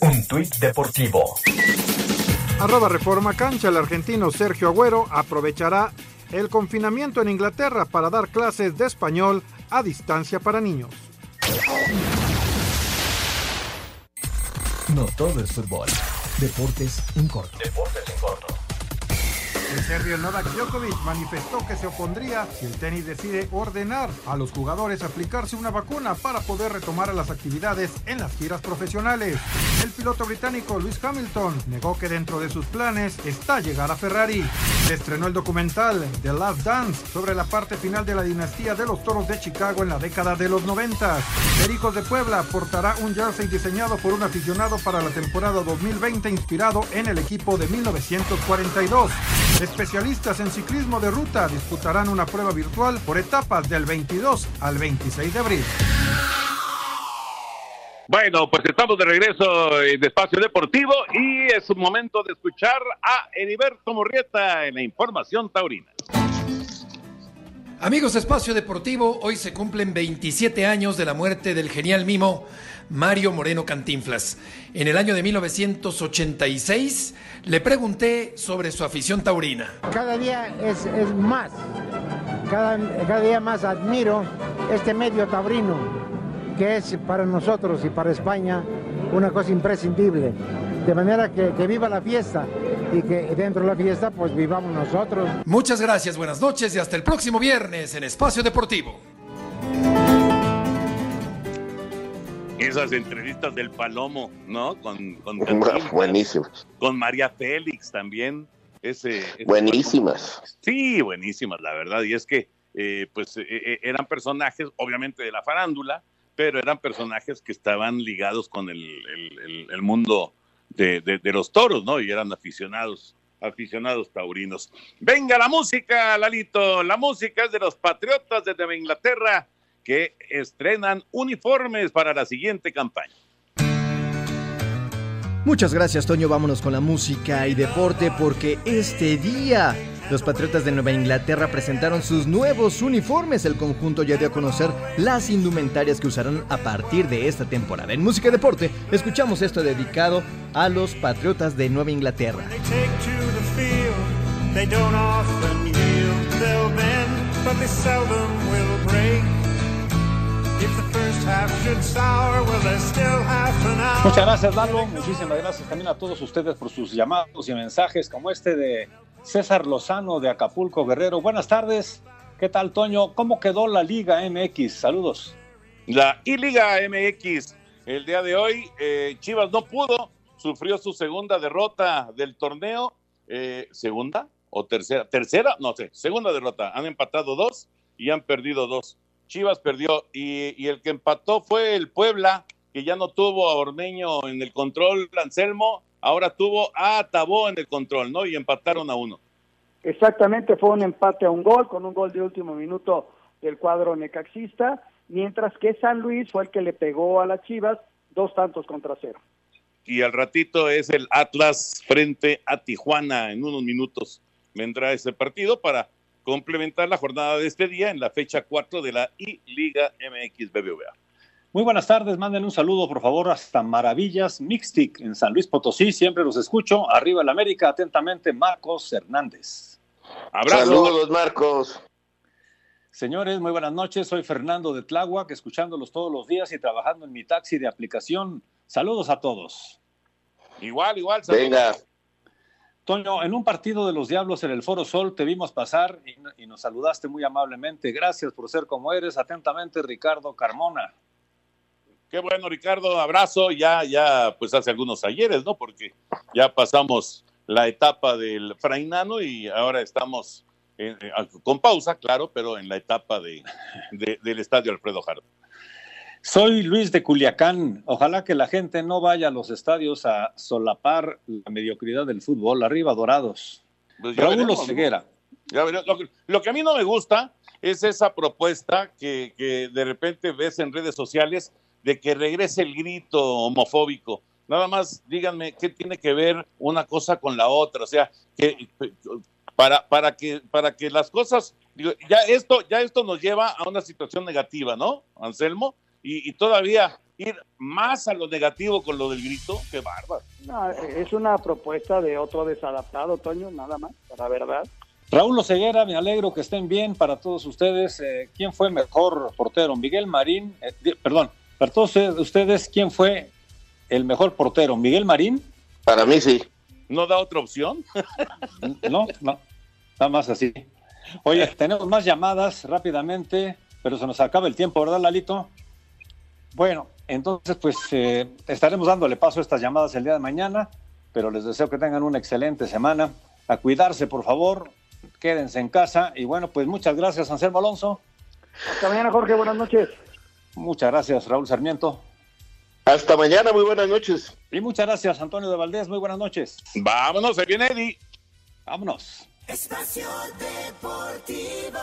Speaker 1: Un tuit deportivo.
Speaker 9: Arroba Reforma Cancha, el argentino Sergio Agüero aprovechará el confinamiento en Inglaterra para dar clases de español a distancia para niños.
Speaker 1: No todo es fútbol. Deportes en corto.
Speaker 9: Deportes en corto. El serbio Novak Djokovic manifestó que se opondría si el tenis decide ordenar a los jugadores aplicarse una vacuna para poder retomar las actividades en las giras profesionales. El piloto británico Lewis Hamilton negó que dentro de sus planes está llegar a Ferrari. Se estrenó el documental The Last Dance sobre la parte final de la dinastía de los Toros de Chicago en la década de los 90. Pericos de Puebla portará un jersey diseñado por un aficionado para la temporada 2020 inspirado en el equipo de 1942. Especialistas en ciclismo de ruta disputarán una prueba virtual por etapas del 22 al 26 de abril.
Speaker 2: Bueno, pues estamos de regreso en Espacio Deportivo y es un momento de escuchar a Heriberto Morrieta en la información taurina.
Speaker 22: Amigos de Espacio Deportivo, hoy se cumplen 27 años de la muerte del genial mimo Mario Moreno Cantinflas. En el año de 1986 le pregunté sobre su afición taurina.
Speaker 23: Cada día es, más, cada, cada día más admiro este medio taurino, que es para nosotros y para España una cosa imprescindible. De manera que, que, viva la fiesta y que dentro de la fiesta pues vivamos nosotros.
Speaker 22: Muchas gracias, buenas noches y hasta el próximo viernes en Espacio Deportivo.
Speaker 2: esas entrevistas del Palomo, ¿no? Con, con
Speaker 3: buenísimas.
Speaker 2: Con María Félix también. Ese,
Speaker 3: buenísimas.
Speaker 2: Sí, buenísimas, la verdad. Y es que, eh, pues, eh, eh, eran personajes, obviamente, de la farándula, pero eran personajes que estaban ligados con el, el, mundo de, de, los toros, ¿no? Y eran aficionados, aficionados taurinos. Venga la música, Lalito. La música es de los Patriotas de Inglaterra que estrenan uniformes para la siguiente campaña.
Speaker 1: Muchas gracias, Toño. Vámonos con la música y deporte porque este día los Patriotas de Nueva Inglaterra presentaron sus nuevos uniformes. El conjunto ya dio a conocer las indumentarias que usarán a partir de esta temporada. En música y deporte, escuchamos esto dedicado a los Patriotas de Nueva Inglaterra.
Speaker 7: Muchas gracias, Lalo. Muchísimas gracias también a todos ustedes por sus llamados y mensajes, como este de César Lozano de Acapulco Guerrero. Buenas tardes. ¿Qué tal, Toño? ¿Cómo quedó la Liga MX? Saludos.
Speaker 2: La I-Liga MX, el día de hoy, eh, Chivas no pudo, sufrió su segunda derrota del torneo. Eh, ¿Segunda o tercera? ¿Tercera? No sé, segunda derrota. Han empatado dos y han perdido dos. Chivas perdió y, el que empató fue el Puebla, que ya no tuvo a Ormeño en el control, Anselmo, ahora tuvo a Tabó en el control, ¿no? Y empataron a uno.
Speaker 4: Exactamente, fue un empate a un gol, con un gol de último minuto del cuadro necaxista, mientras que San Luis fue el que le pegó a las Chivas dos tantos contra cero.
Speaker 2: Y al ratito es el Atlas frente a Tijuana. En unos minutos vendrá ese partido para complementar la jornada de este día en la fecha 4 de la I-Liga MX BBVA.
Speaker 7: Muy buenas tardes, manden un saludo por favor hasta Maravillas Mixtic en San Luis Potosí, siempre los escucho, arriba el América, atentamente Marcos Hernández.
Speaker 3: Abrazo. Saludos Marcos.
Speaker 7: Señores, muy buenas noches, soy Fernando de Tláhuac, escuchándolos todos los días y trabajando en mi taxi de aplicación. Saludos a todos.
Speaker 2: Igual, igual. Saludos.
Speaker 3: Venga.
Speaker 7: Toño, en un partido de los Diablos en el Foro Sol te vimos pasar y, y nos saludaste muy amablemente. Gracias por ser como eres. Atentamente, Ricardo Carmona.
Speaker 2: Qué bueno, Ricardo, abrazo. Ya, ya, pues hace algunos ayeres, ¿no? Porque ya pasamos la etapa del Frainano y ahora estamos en- eh, con pausa, claro, pero en la etapa de, de- del estadio Alfredo Jardín.
Speaker 7: Soy Luis de Culiacán. Ojalá que la gente no vaya a los estadios a solapar la mediocridad del fútbol. Arriba, dorados.
Speaker 2: Pues
Speaker 7: Raúl
Speaker 2: veremos. Lo, que- lo que a mí no me gusta es esa propuesta que, que de repente ves en redes sociales de que regrese el grito homofóbico. Nada más díganme qué tiene que ver una cosa con la otra. O sea, que para, para que para que las cosas digo, ya esto ya esto nos lleva a una situación negativa, ¿no, Anselmo? Y, y todavía ir más a lo negativo con lo del grito, qué bárbaro.
Speaker 4: No, es una propuesta de otro desadaptado, Toño, nada más, la verdad.
Speaker 7: Raúl Oseguera, me alegro que estén bien para todos ustedes. Eh, ¿Quién fue mejor portero? Miguel Marín, eh, perdón, para todos ustedes, ¿quién fue el mejor portero? ¿Miguel Marín?
Speaker 3: Para mí sí.
Speaker 2: ¿No da otra opción?
Speaker 7: No, no, nada más así. Oye, tenemos más llamadas rápidamente, pero se nos acaba el tiempo, ¿verdad, Lalito? Bueno, entonces pues eh, estaremos dándole paso a estas llamadas el día de mañana, pero les deseo que tengan una excelente semana. A cuidarse, por favor, quédense en casa y bueno, pues muchas gracias, Anselmo Alonso.
Speaker 4: Hasta mañana, Jorge, buenas noches.
Speaker 7: Muchas gracias, Raúl Sarmiento.
Speaker 3: Hasta mañana, muy buenas noches.
Speaker 7: Y muchas gracias, Antonio de Valdés, muy buenas noches.
Speaker 2: Vámonos, se viene Eddie.
Speaker 7: Vámonos.
Speaker 8: Espacio Deportivo.